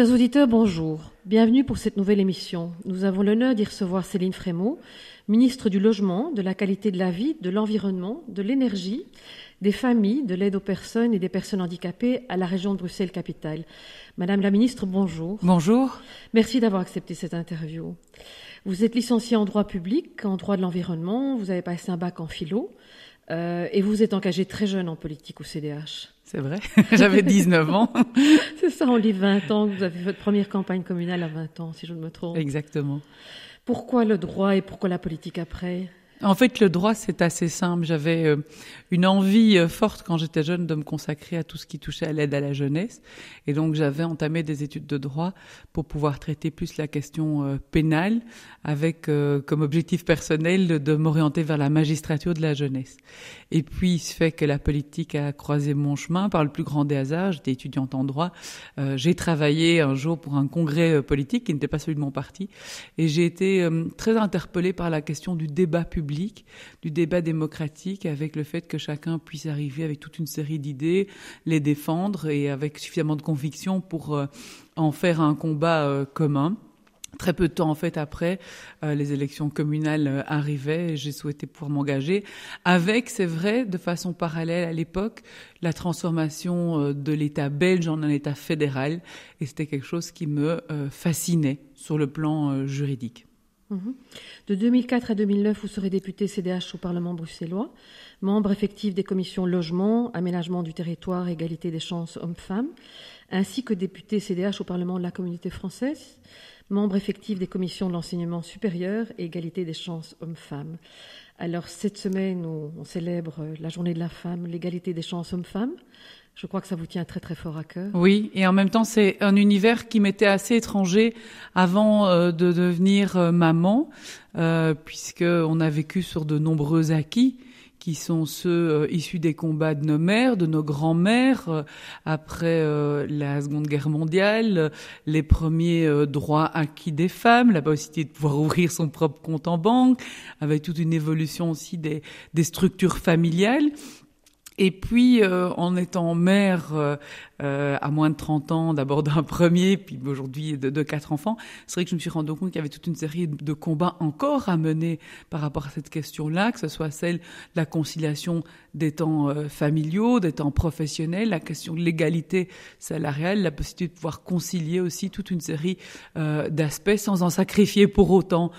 Chers auditeurs, bonjour. Bienvenue pour cette nouvelle émission. Nous avons l'honneur d'y recevoir Céline Frémaux, ministre du Logement, de la qualité de la vie, de l'environnement, de l'énergie, des familles, de l'aide aux personnes et des personnes handicapées à la région de Bruxelles-Capitale. Madame la ministre, bonjour. Bonjour. Merci d'avoir accepté cette interview. Vous êtes licenciée en droit public, en droit de l'environnement, vous avez passé un bac en philo euh, et vous êtes engagée très jeune en politique au CDH. C'est vrai, j'avais 19 ans. C'est ça, on lit 20 ans, vous avez fait votre première campagne communale à 20 ans, si je ne me trompe. Exactement. Pourquoi le droit et pourquoi la politique après? En fait, le droit, c'est assez simple. J'avais euh, une envie euh, forte quand j'étais jeune de me consacrer à tout ce qui touchait à l'aide à la jeunesse. Et donc, j'avais entamé des études de droit pour pouvoir traiter plus la question euh, pénale avec comme objectif personnel de m'orienter vers la magistrature de la jeunesse. Et puis, il se fait que la politique a croisé mon chemin par le plus grand des hasards. J'étais étudiante en droit. j'ai travaillé un jour pour un congrès politique qui n'était pas celui de mon parti. Et j'ai été très interpellée par la question du débat public du débat démocratique, avec le fait que chacun puisse arriver avec toute une série d'idées, les défendre et avec suffisamment de conviction pour euh, en faire un combat euh, commun. Très peu de temps en fait après, euh, les élections communales arrivaient et j'ai souhaité pouvoir m'engager avec, c'est vrai, de façon parallèle à l'époque, la transformation de l'État belge en un État fédéral et c'était quelque chose qui me fascinait sur le plan juridique. Mhm. De 2004 à 2009, vous serez député CDH au Parlement bruxellois, membre effectif des commissions logement, aménagement du territoire, égalité des chances hommes-femmes, ainsi que député CDH au Parlement de la communauté française, membre effectif des commissions de l'enseignement supérieur et égalité des chances hommes-femmes. Alors cette semaine, on célèbre la journée de la femme, l'égalité des chances hommes-femmes. Je crois que ça vous tient très très fort à cœur. Oui, et en même temps, c'est un univers qui m'était assez étranger avant euh, de devenir euh, maman, euh, puisque on a vécu sur de nombreux acquis qui sont ceux euh, issus des combats de nos mères, de nos grands-mères, après la Seconde Guerre mondiale, les premiers droits acquis des femmes, la possibilité de pouvoir ouvrir son propre compte en banque, avec toute une évolution aussi des, des structures familiales. Et puis, euh, en étant mère euh, euh, à moins de 30 ans, d'abord d'un premier, puis aujourd'hui de, quatre enfants, c'est vrai que je me suis rendu compte qu'il y avait toute une série de combats encore à mener par rapport à cette question-là, que ce soit celle de la conciliation des temps familiaux, des temps professionnels, la question de l'égalité salariale, la possibilité de pouvoir concilier aussi toute une série d'aspects sans en sacrifier pour autant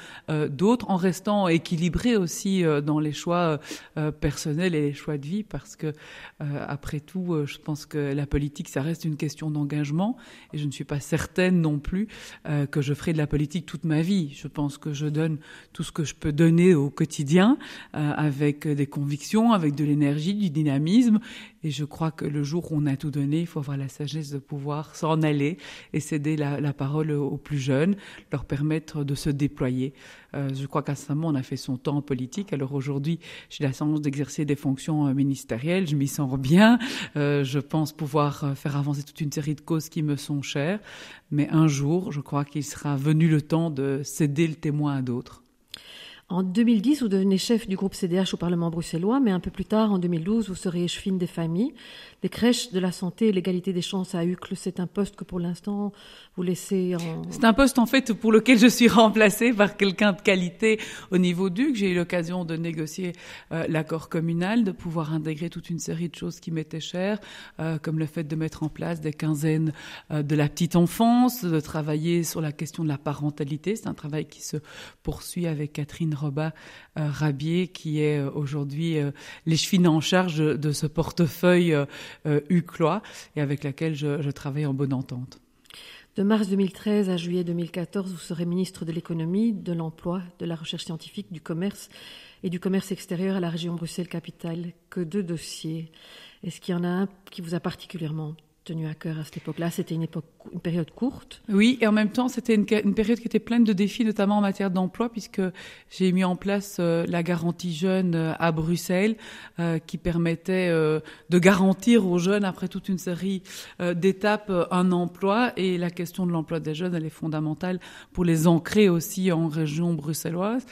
d'autres, en restant équilibré aussi dans les choix personnels et les choix de vie, parce que euh, après tout, euh, je pense que la politique, ça reste une question d'engagement, et je ne suis pas certaine non plus euh, que je ferai de la politique toute ma vie. Je pense que je donne tout ce que je peux donner au quotidien, avec des convictions, avec de l'énergie, du dynamisme, et je crois que le jour où on a tout donné, il faut avoir la sagesse de pouvoir s'en aller et céder la, parole aux plus jeunes, leur permettre de se déployer. Euh, je crois qu'à ce moment, on a fait son temps politique. Alors aujourd'hui, j'ai la chance d'exercer des fonctions euh, ministérielles. Je m'y sens bien. Euh, je pense pouvoir faire avancer toute une série de causes qui me sont chères. Mais un jour, je crois qu'il sera venu le temps de céder le témoin à d'autres. En 2010, vous devenez chef du groupe CDH au Parlement bruxellois, mais un peu plus tard, en 2012, vous serez échevine des familles, des crèches de la santé l'égalité des chances à Uccle. C'est un poste que pour l'instant, vous laissez en... C'est un poste en fait pour lequel je suis remplacée par quelqu'un de qualité au niveau d'Uccle. J'ai eu l'occasion de négocier euh, l'accord communal, de pouvoir intégrer toute une série de choses qui m'étaient chères, euh, comme le fait de mettre en place des quinzaines euh, de la petite enfance, de travailler sur la question de la parentalité. C'est un travail qui se poursuit avec Catherine Roba euh, Rabier, qui est aujourd'hui l'échevine en charge de ce portefeuille UCLOI et avec laquelle je, je travaille en bonne entente. De mars 2013 à juillet 2014, vous serez ministre de l'économie, de l'emploi, de la recherche scientifique, du commerce et du commerce extérieur à la région Bruxelles-Capitale. Que deux dossiers. Est-ce qu'il y en a un qui vous a particulièrement tenu à cœur à cette époque-là? C'était une, époque, période courte. Oui, et en même temps, c'était une, période qui était pleine de défis, notamment en matière d'emploi, puisque j'ai mis en place euh, la garantie jeune euh, à Bruxelles, euh, qui permettait de garantir aux jeunes, après toute une série d'étapes, un emploi. Et la question de l'emploi des jeunes, elle est fondamentale pour les ancrer aussi en région bruxelloise,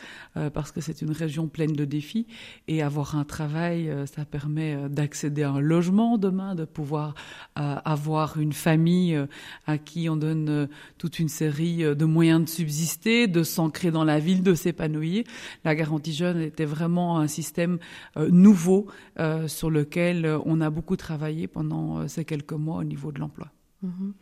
parce que c'est une région pleine de défis. Et avoir un travail, ça permet d'accéder à un logement demain, de pouvoir avoir une famille à qui on donne euh, toute une série de moyens de subsister, de s'ancrer dans la ville, de s'épanouir. La garantie jeune était vraiment un système nouveau sur lequel on a beaucoup travaillé pendant ces quelques mois au niveau de l'emploi. Mhm.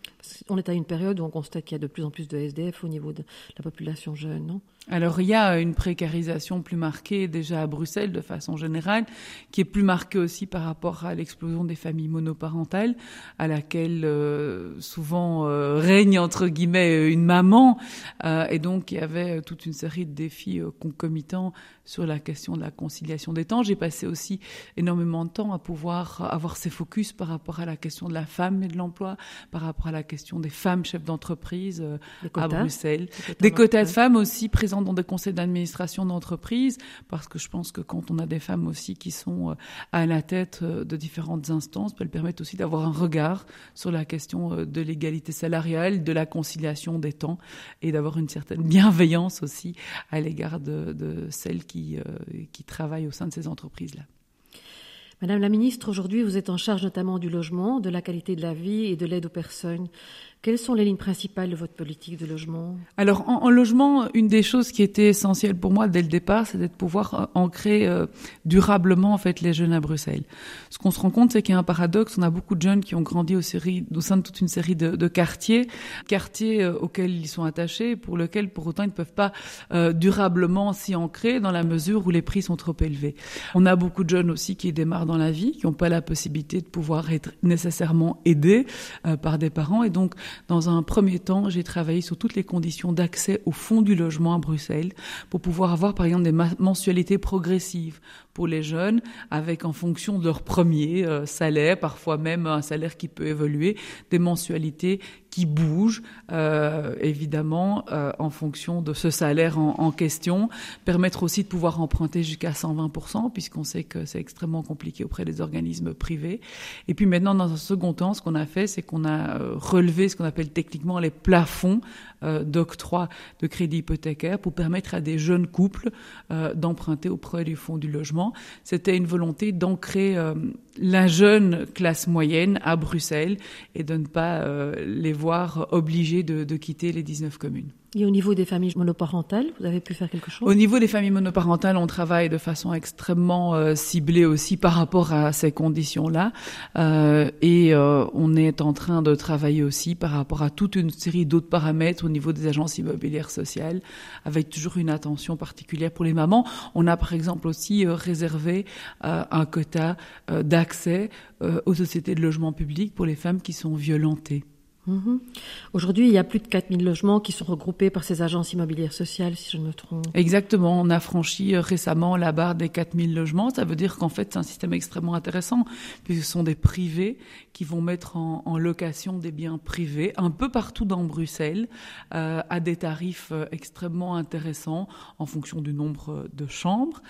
On est à une période où on constate qu'il y a de plus en plus de SDF au niveau de la population jeune, alors il y a une précarisation plus marquée déjà à Bruxelles de façon générale, qui est plus marquée aussi par rapport à l'explosion des familles monoparentales, à laquelle euh, souvent euh, règne entre guillemets une maman, euh, et donc il y avait toute une série de défis concomitants sur la question de la conciliation des temps. J'ai passé aussi énormément de temps à pouvoir avoir ces focus par rapport à la question de la femme et de l'emploi, par rapport à la question des femmes chefs d'entreprise à Bruxelles, des quotas de femmes aussi présents dans des conseils d'administration d'entreprise, parce que je pense que quand on a des femmes aussi qui sont euh, à la tête euh, de différentes instances, elles permettent aussi d'avoir un regard sur la question euh, de l'égalité salariale, de la conciliation des temps, et d'avoir une certaine bienveillance aussi à l'égard de, celles qui, qui travaillent au sein de ces entreprises-là. Madame la ministre, aujourd'hui, vous êtes en charge notamment du logement, de la qualité de la vie et de l'aide aux personnes. Quelles sont les lignes principales de votre politique de logement? Alors, en, logement, une des choses qui était essentielle pour moi dès le départ, c'est de pouvoir euh, ancrer euh, durablement en fait les jeunes à Bruxelles. Ce qu'on se rend compte, c'est qu'il y a un paradoxe. On a beaucoup de jeunes qui ont grandi au, sein de toute une série de, de quartiers, quartiers euh, auxquels ils sont attachés, pour lesquels, pour autant, ils ne peuvent pas durablement s'y ancrer dans la mesure où les prix sont trop élevés. On a beaucoup de jeunes aussi qui démarrent dans la vie, qui n'ont pas la possibilité de pouvoir être nécessairement aidés par des parents, et donc dans un premier temps, j'ai travaillé sur toutes les conditions d'accès au fond du logement à Bruxelles pour pouvoir avoir par exemple des mensualités progressives pour les jeunes avec en fonction de leur premier euh, salaire, parfois même un salaire qui peut évoluer, des mensualités qui bouge euh, évidemment euh, en fonction de ce salaire en, question, permettre aussi de pouvoir emprunter jusqu'à 120%, puisqu'on sait que c'est extrêmement compliqué auprès des organismes privés. Et puis maintenant, dans un second temps, ce qu'on a fait, c'est qu'on a relevé ce qu'on appelle techniquement les plafonds d'octroi de crédit hypothécaire pour permettre à des jeunes couples d'emprunter auprès du fonds du logement. C'était une volonté d'ancrer euh, la jeune classe moyenne à Bruxelles et de ne pas les voir obligés de, de quitter les 19 communes. Au niveau des familles monoparentales, vous avez pu faire quelque chose? Au niveau des familles monoparentales, on travaille de façon extrêmement euh, ciblée aussi par rapport à ces conditions-là. Euh, et euh, on est en train de travailler aussi par rapport à toute une série d'autres paramètres au niveau des agences immobilières sociales, avec toujours une attention particulière pour les mamans. On a par exemple aussi réservé un quota d'accès aux sociétés de logement public pour les femmes qui sont violentées. Mhm. Aujourd'hui, il y a plus de 4000 logements qui sont regroupés par ces agences immobilières sociales, si je ne me trompe. Exactement. On a franchi euh, récemment la barre des 4000 logements. Ça veut dire qu'en fait, c'est un système extrêmement intéressant, puisque ce sont des privés qui vont mettre en, location des biens privés un peu partout dans Bruxelles, euh, à des tarifs euh, extrêmement intéressants en fonction du nombre de chambres.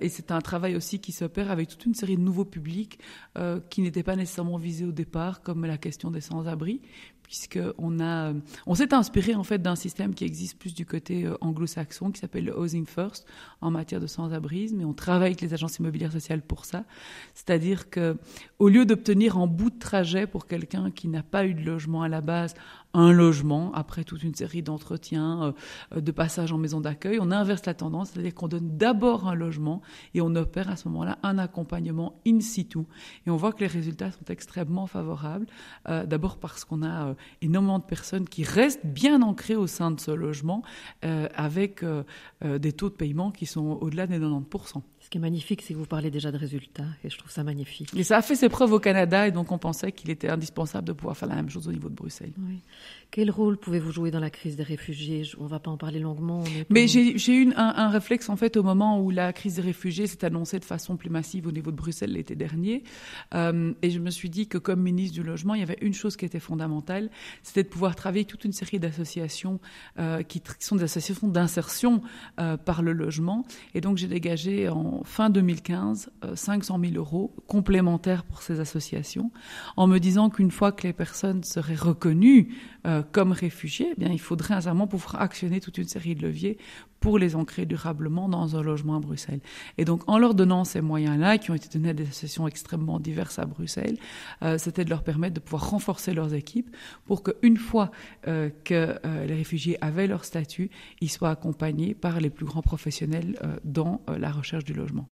et c'est un travail aussi qui s'opère avec toute une série de nouveaux publics qui n'étaient pas nécessairement visés au départ, comme la question des sans-abri puisqu'on a, on s'est inspiré en fait d'un système qui existe plus du côté euh, anglo-saxon, qui s'appelle le Housing First en matière de sans-abrisme, et on travaille avec les agences immobilières sociales pour ça. C'est-à-dire que, au lieu d'obtenir en bout de trajet pour quelqu'un qui n'a pas eu de logement à la base un logement après toute une série d'entretiens, euh, de passages en maison d'accueil. On inverse la tendance, c'est-à-dire qu'on donne d'abord un logement et on opère à ce moment-là un accompagnement in situ. Et on voit que les résultats sont extrêmement favorables. Euh, d'abord parce qu'on a euh, énormément de personnes qui restent bien ancrées au sein de ce logement avec des taux de paiement qui sont au-delà des 90% qui est magnifique, c'est que vous parlez déjà de résultats, et je trouve ça magnifique. Et ça a fait ses preuves au Canada, et donc on pensait qu'il était indispensable de pouvoir faire la même chose au niveau de Bruxelles. Oui. Quel rôle pouvez-vous jouer dans la crise des réfugiés? On ne va pas en parler longuement. Mais, j'ai eu un, un, réflexe, en fait, au moment où la crise des réfugiés s'est annoncée de façon plus massive au niveau de Bruxelles l'été dernier, euh, et je me suis dit que comme ministre du Logement, il y avait une chose qui était fondamentale, c'était de pouvoir travailler toute une série d'associations euh, qui, sont des associations d'insertion euh, par le logement, et donc j'ai dégagé en fin 2015 500 000 euros complémentaires pour ces associations, en me disant qu'une fois que les personnes seraient reconnues euh, comme réfugiées, eh bien, il faudrait nécessairement pouvoir actionner toute une série de leviers pour les ancrer durablement dans un logement à Bruxelles. Et donc, en leur donnant ces moyens-là, qui ont été donnés à des associations extrêmement diverses à Bruxelles, euh, c'était de leur permettre de pouvoir renforcer leurs équipes pour qu'une fois euh, que les réfugiés avaient leur statut, ils soient accompagnés par les plus grands professionnels dans la recherche du logement.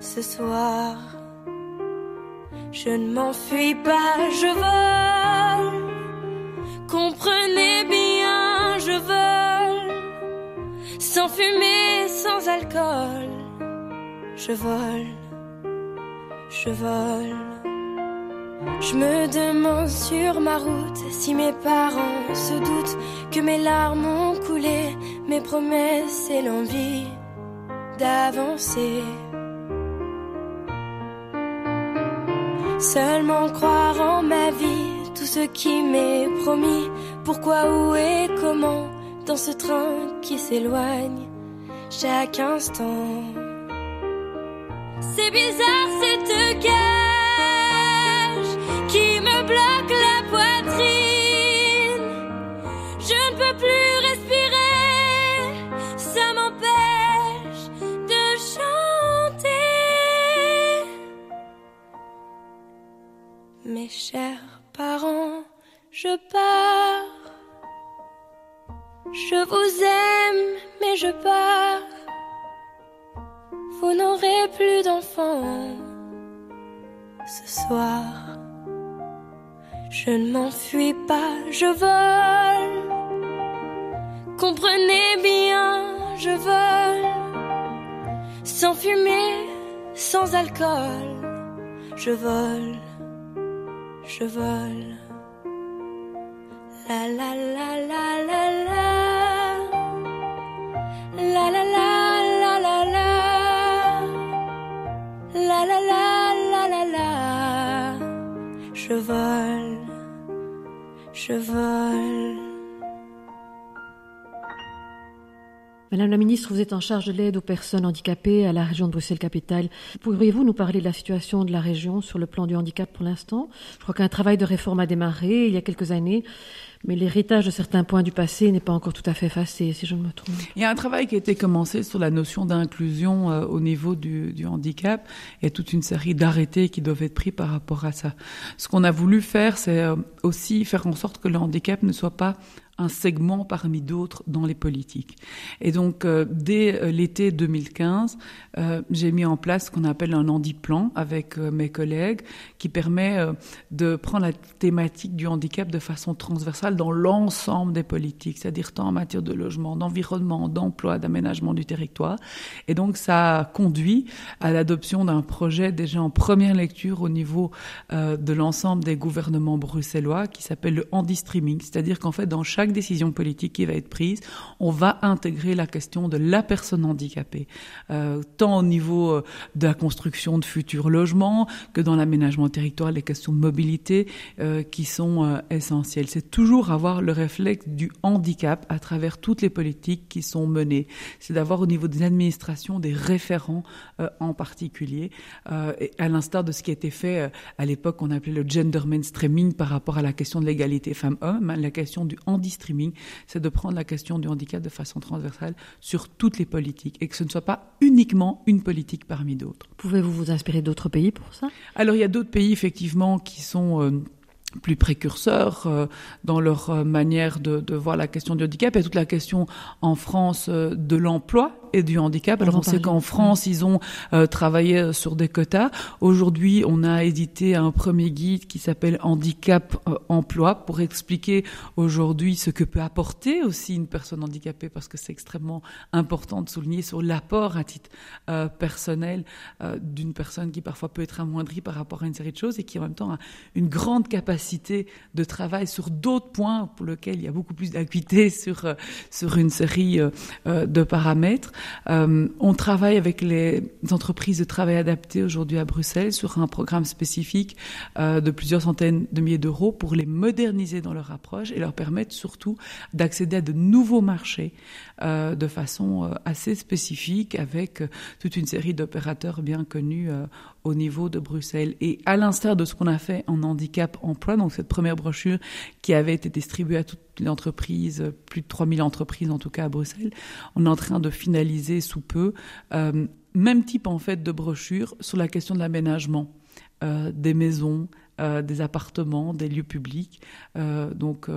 ce soir. Je ne m'enfuis pas, je vole. Comprenez bien, je vole. Sans fumée, sans alcool, je vole je vole. Je me demande sur ma route si mes parents se doutent que mes larmes ont coulé, mes promesses et l'envie d'avancer. Seulement croire en ma vie, tout ce qui m'est promis, pourquoi, où et comment, dans ce train qui s'éloigne chaque instant. C'est bizarre cette cage qui me bloque la poitrine. Mes chers parents, je pars. Je vous aime, mais je pars. Vous n'aurez plus d'enfants ce soir. Je ne m'enfuis pas, je vole. Comprenez bien, je vole. Sans fumée, sans alcool, je vole, je vole. La la la la la la. La la la. la la la la la Je vole, je vole. Madame la ministre, vous êtes en charge de l'aide aux personnes handicapées à la région de Bruxelles-Capitale. Pourriez-vous nous parler de la situation de la région sur le plan du handicap pour l'instant? Je crois qu'un travail de réforme a démarré il y a quelques années mais l'héritage de certains points du passé n'est pas encore tout à fait effacé, si je ne me trompe. Il y a un travail qui a été commencé sur la notion d'inclusion euh, au niveau du, du, handicap. A toute une série d'arrêtés qui doivent être pris par rapport à ça. Ce qu'on a voulu faire, c'est euh, aussi faire en sorte que le handicap ne soit pas un segment parmi d'autres dans les politiques. Et donc, euh, dès euh, l'été 2015, euh, j'ai mis en place ce qu'on appelle un handi-plan avec mes collègues, qui permet de prendre la thématique du handicap de façon transversale dans l'ensemble des politiques, c'est-à-dire tant en matière de logement, d'environnement, d'emploi, d'aménagement du territoire. Et donc, ça a conduit à l'adoption d'un projet déjà en première lecture au niveau de l'ensemble des gouvernements bruxellois qui s'appelle le handi-streaming, c'est-à-dire qu'en fait, dans chaque chaque décision politique qui va être prise, on va intégrer la question de la personne handicapée, euh, tant au niveau euh, de la construction de futurs logements que dans l'aménagement territorial, les questions de mobilité euh, qui sont essentielles. C'est toujours avoir le réflexe du handicap à travers toutes les politiques qui sont menées. C'est d'avoir au niveau des administrations des référents en particulier, à l'instar de ce qui a été fait à l'époque qu'on appelait le gender mainstreaming par rapport à la question de l'égalité femmes-hommes, la question du handi-streaming, c'est de prendre la question du handicap de façon transversale sur toutes les politiques et que ce ne soit pas uniquement une politique parmi d'autres. Pouvez-vous vous inspirer d'autres pays pour ça? Alors il y a d'autres pays effectivement qui sont euh, plus précurseurs euh, dans leur euh, manière de, de, voir la question du handicap et toute la question en France euh, de l'emploi et du handicap. Alors on sait qu'en France, ils ont euh, travaillé sur des quotas. Aujourd'hui, on a édité un premier guide qui s'appelle Handicap euh, Emploi pour expliquer aujourd'hui ce que peut apporter aussi une personne handicapée parce que c'est extrêmement important de souligner sur l'apport à titre euh, personnel d'une personne qui parfois peut être amoindrie par rapport à une série de choses et qui en même temps a une grande capacité de travail sur d'autres points pour lesquels il y a beaucoup plus d'acuité sur, sur une série de paramètres. Euh, on travaille avec les entreprises de travail adapté aujourd'hui à Bruxelles sur un programme spécifique euh, de plusieurs centaines de milliers d'euros pour les moderniser dans leur approche et leur permettre surtout d'accéder à de nouveaux marchés euh, de façon assez spécifique avec toute une série d'opérateurs bien connus au niveau de Bruxelles. Et à l'instar de ce qu'on a fait en handicap emploi, donc cette première brochure qui avait été distribuée à toutes les entreprises, plus de 3000 entreprises en tout cas à Bruxelles, on est en train de finaliser sous peu euh, même type en fait de brochure sur la question de l'aménagement euh, des maisons, euh, des appartements, des lieux publics, donc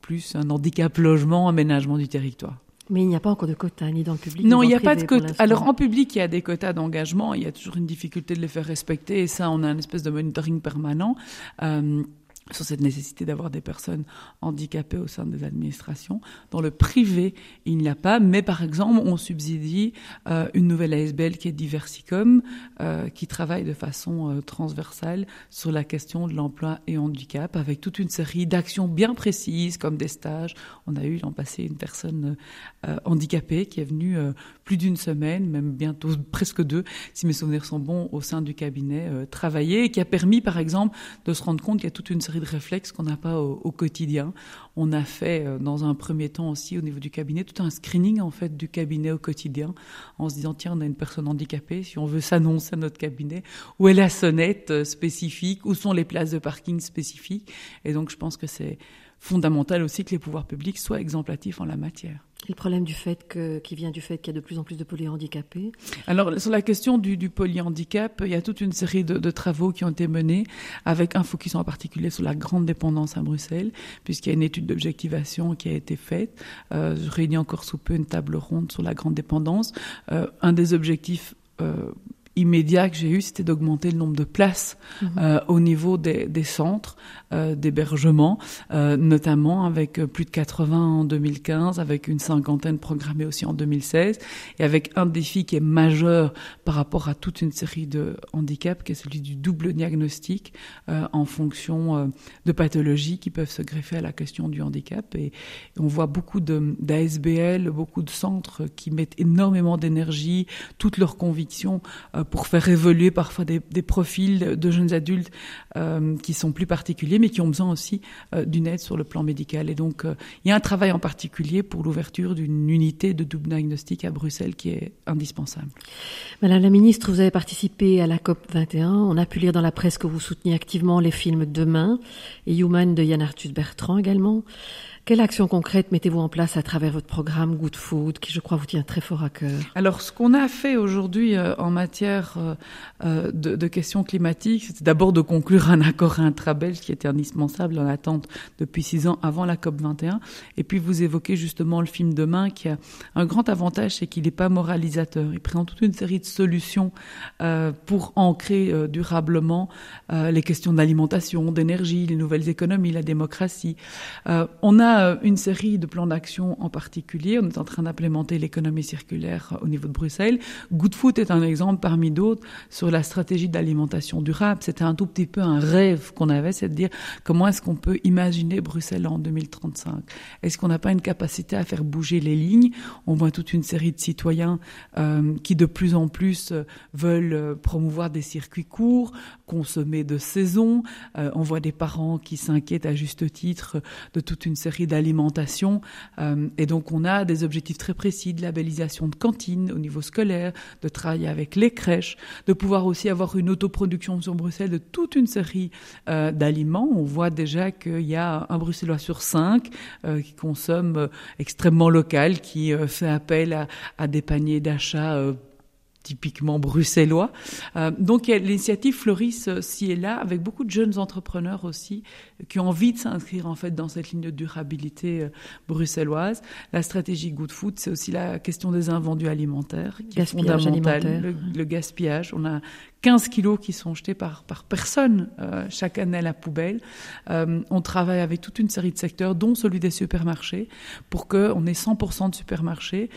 plus un handicap logement, aménagement du territoire. Mais il n'y a pas encore de quotas, ni dans le public. Non, il n'y a pas de quotas. Alors en public, il y a des quotas d'engagement. Il y a toujours une difficulté de les faire respecter. Et ça, on a une espèce de monitoring permanent. Euh, sur cette nécessité d'avoir des personnes handicapées au sein des administrations. Dans le privé, il n'y a pas, mais par exemple, on subsidie euh, une nouvelle ASBL qui est Diversicom, euh, qui travaille de façon euh, transversale sur la question de l'emploi et handicap, avec toute une série d'actions bien précises, comme des stages. On a eu l'an passé une personne handicapée qui est venue plus d'une semaine, même bientôt presque deux, si mes souvenirs sont bons, au sein du cabinet travailler, et qui a permis, par exemple, de se rendre compte qu'il y a toute une série de réflexes qu'on n'a pas au, quotidien. On a fait, euh, dans un premier temps aussi, au niveau du cabinet, tout un screening en fait du cabinet au quotidien, en se disant tiens, on a une personne handicapée, si on veut s'annoncer à notre cabinet, où est la sonnette euh, spécifique, où sont les places de parking spécifiques, et donc je pense que c'est fondamental aussi que les pouvoirs publics soient exemplatifs en la matière. Le problème du fait que, qui vient du fait qu'il y a de plus en plus de polyhandicapés Alors, sur la question du, du polyhandicap, il y a toute une série de, de, travaux qui ont été menés, avec un focus en particulier sur la grande dépendance à Bruxelles, puisqu'il y a une étude d'objectivation qui a été faite. Euh, je réunis encore sous peu une table ronde sur la grande dépendance. Euh, un des objectifs euh, immédiat que j'ai eu, c'était d'augmenter le nombre de places mmh. euh, au niveau des, des centres euh, d'hébergement, euh, notamment avec plus de 80 en 2015, avec une cinquantaine programmée aussi en 2016, et avec un défi qui est majeur par rapport à toute une série de handicaps, qui est celui du double diagnostic en fonction de pathologies qui peuvent se greffer à la question du handicap. Et, et on voit beaucoup d'ASBL, beaucoup de centres qui mettent énormément d'énergie, toutes leurs convictions pour faire évoluer parfois des, profils de jeunes adultes euh, qui sont plus particuliers, mais qui ont besoin aussi euh, d'une aide sur le plan médical. Et donc, euh, il y a un travail en particulier pour l'ouverture d'une unité de double diagnostic à Bruxelles qui est indispensable. Madame la ministre, vous avez participé à la COP 21. On a pu lire dans la presse que vous souteniez activement les films Demain et Human de Yann Arthus Bertrand également. Quelle action concrète mettez-vous en place à travers votre programme Good Food, qui je crois vous tient très fort à cœur Alors, ce qu'on a fait aujourd'hui euh, en matière euh, de, de, questions climatiques, c'était d'abord de conclure un accord intra-belge qui était indispensable en attente depuis six ans avant la COP 21. Et puis, vous évoquez justement le film Demain, qui a un grand avantage, c'est qu'il n'est pas moralisateur. Il présente toute une série de solutions euh, pour ancrer euh, durablement euh, les questions d'alimentation, d'énergie, les nouvelles économies, la démocratie. Euh, on a une série de plans d'action en particulier. On est en train d'implémenter l'économie circulaire au niveau de Bruxelles. Good Food est un exemple parmi d'autres sur la stratégie d'alimentation durable. C'était un tout petit peu un rêve qu'on avait, c'est de dire comment est-ce qu'on peut imaginer Bruxelles en 2035 Est-ce qu'on n'a pas une capacité à faire bouger les lignes? On voit toute une série de citoyens euh, qui de plus en plus euh, veulent euh, promouvoir des circuits courts, consommer de saison. Euh, on voit des parents qui s'inquiètent à juste titre de toute une série d'alimentations. Euh, et donc on a des objectifs très précis de labellisation de cantines au niveau scolaire, de travailler avec les crèches, de pouvoir aussi avoir une autoproduction sur Bruxelles de toute une série euh, d'aliments. On voit déjà qu'il y a un Bruxellois sur cinq euh, qui consomme extrêmement local, qui fait appel à, des paniers d'achat typiquement bruxellois. Euh, donc l'initiative fleurissent euh, ci et là avec beaucoup de jeunes entrepreneurs aussi qui ont envie de s'inscrire en fait dans cette ligne de durabilité euh, bruxelloise. La stratégie Good Food, c'est aussi la question des invendus alimentaires qui Gaspillage est fondamentale. alimentaire. Le, le gaspillage, on a 15 kilos qui sont jetés par, par personne euh, chaque année à la poubelle. On travaille avec toute une série de secteurs, dont celui des supermarchés, pour qu'on ait 100% de supermarchés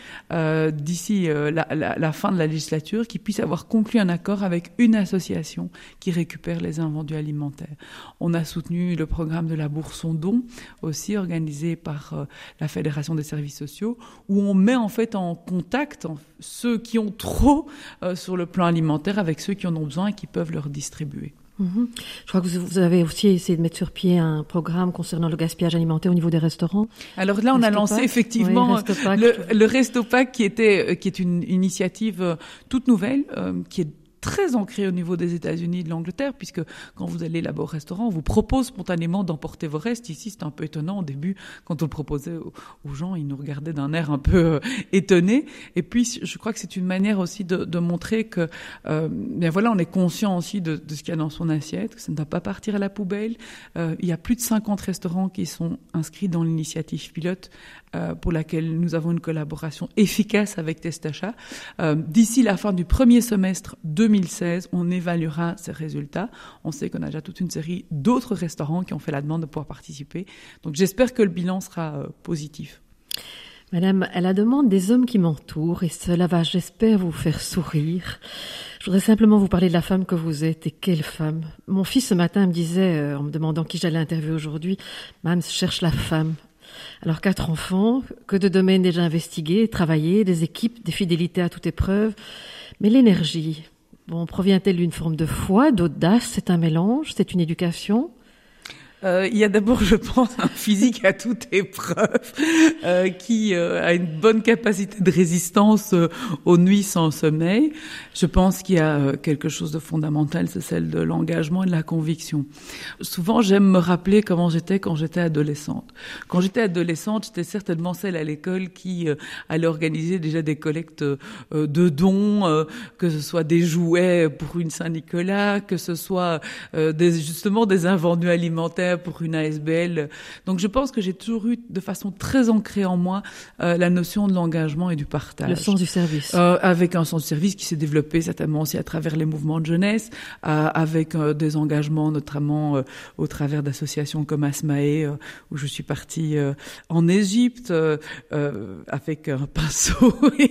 d'ici la, la, la fin de la législature qui puissent avoir conclu un accord avec une association qui récupère les invendus alimentaires. On a soutenu le programme de la bourse en don, aussi organisé par euh, la Fédération des services sociaux, où on met en fait en contact ceux qui ont trop euh, sur le plan alimentaire avec ceux qui en ont besoin et qui peuvent leur distribuer. Mhm. Je crois que vous avez aussi essayé de mettre sur pied un programme concernant le gaspillage alimentaire au niveau des restaurants. Alors là, on a lancé effectivement Oui, le, le Restopac qui était euh, qui est une initiative euh, toute nouvelle, euh, qui est très ancrée au niveau des États-Unis et de l'Angleterre, puisque quand vous allez là-bas au restaurant, on vous propose spontanément d'emporter vos restes. Ici, c'est un peu étonnant au début, quand on le proposait aux, gens, ils nous regardaient d'un air un peu euh, étonné. Et puis, je crois que c'est une manière aussi de, montrer que, euh, bien voilà, on est conscient aussi de, ce qu'il y a dans son assiette, que ça ne doit pas partir à la poubelle. Euh, il y a plus de 50 restaurants qui sont inscrits dans l'initiative pilote euh, pour laquelle nous avons une collaboration efficace avec Testachat. Euh, D'ici la fin du premier semestre 2016, on évaluera ces résultats. On sait qu'on a déjà toute une série d'autres restaurants qui ont fait la demande de pouvoir participer. Donc j'espère que le bilan sera euh, positif. Madame, à la demande des hommes qui m'entourent, et cela va, j'espère, vous faire sourire, je voudrais simplement vous parler de la femme que vous êtes, et quelle femme. Mon fils ce matin me disait, euh, en me demandant qui j'allais interviewer aujourd'hui, Mam, je cherche la femme. Alors quatre enfants, que de domaines déjà investigués, travaillés, des équipes, des fidélités à toute épreuve, mais l'énergie, bon, provient-elle d'une forme de foi, d'audace, c'est un mélange, c'est une éducation? Euh, il y a d'abord, je pense, un physique à toute épreuve euh, qui euh, a une bonne capacité de résistance aux nuits sans sommeil. Je pense qu'il y a quelque chose de fondamental, c'est celle de l'engagement et de la conviction. Souvent, j'aime me rappeler comment j'étais quand j'étais adolescente. Quand j'étais adolescente, j'étais certainement celle à l'école qui allait organiser déjà des collectes de dons, que ce soit des jouets pour une Saint-Nicolas, que ce soit des, justement des invendus alimentaires pour une ASBL. Donc je pense que j'ai toujours eu de façon très ancrée en moi euh, la notion de l'engagement et du partage. Le sens du service. Euh, avec un sens de service qui s'est développé certainement aussi à travers les mouvements de jeunesse, euh, avec des engagements notamment au travers d'associations comme Asmae, où je suis partie en Égypte avec un pinceau et,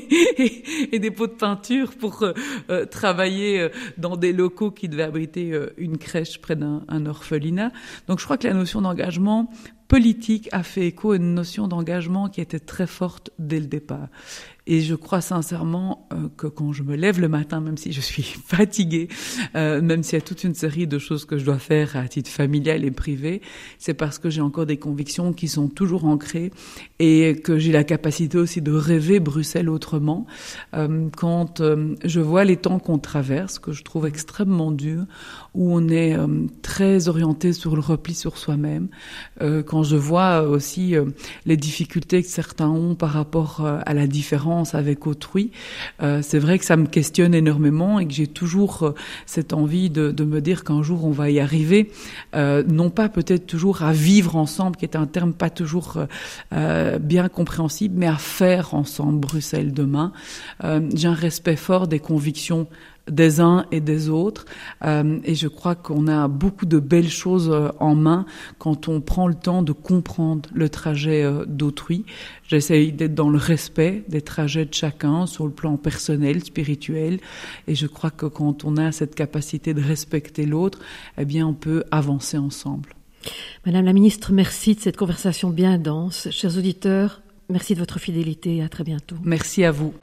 et- et des pots de peinture pour travailler dans des locaux qui devaient abriter une crèche près d'un un orphelinat. Donc je crois que la notion d'engagement politique a fait écho à une notion d'engagement qui était très forte dès le départ. Et je crois sincèrement euh, que quand je me lève le matin, même si je suis fatiguée, euh, même s'il y a toute une série de choses que je dois faire à titre familial et privé, c'est parce que j'ai encore des convictions qui sont toujours ancrées et que j'ai la capacité aussi de rêver Bruxelles autrement. Euh, quand je vois les temps qu'on traverse, que je trouve extrêmement durs, où on est très orienté sur le repli sur soi-même, quand je vois aussi les difficultés que certains ont par rapport à la différence avec autrui, euh, c'est vrai que ça me questionne énormément et que j'ai toujours euh, cette envie de, me dire qu'un jour on va y arriver, euh, non pas peut-être toujours à vivre ensemble, qui est un terme pas toujours bien compréhensible, mais à faire ensemble Bruxelles demain. J'ai un respect fort des convictions des uns et des autres. Euh, et je crois qu'on a beaucoup de belles choses euh, en main quand on prend le temps de comprendre le trajet euh, d'autrui. J'essaye d'être dans le respect des trajets de chacun sur le plan personnel, spirituel. Et je crois que quand on a cette capacité de respecter l'autre, eh bien, on peut avancer ensemble. Madame la ministre, merci de cette conversation bien dense. Chers auditeurs, merci de votre fidélité et à très bientôt. Merci à vous.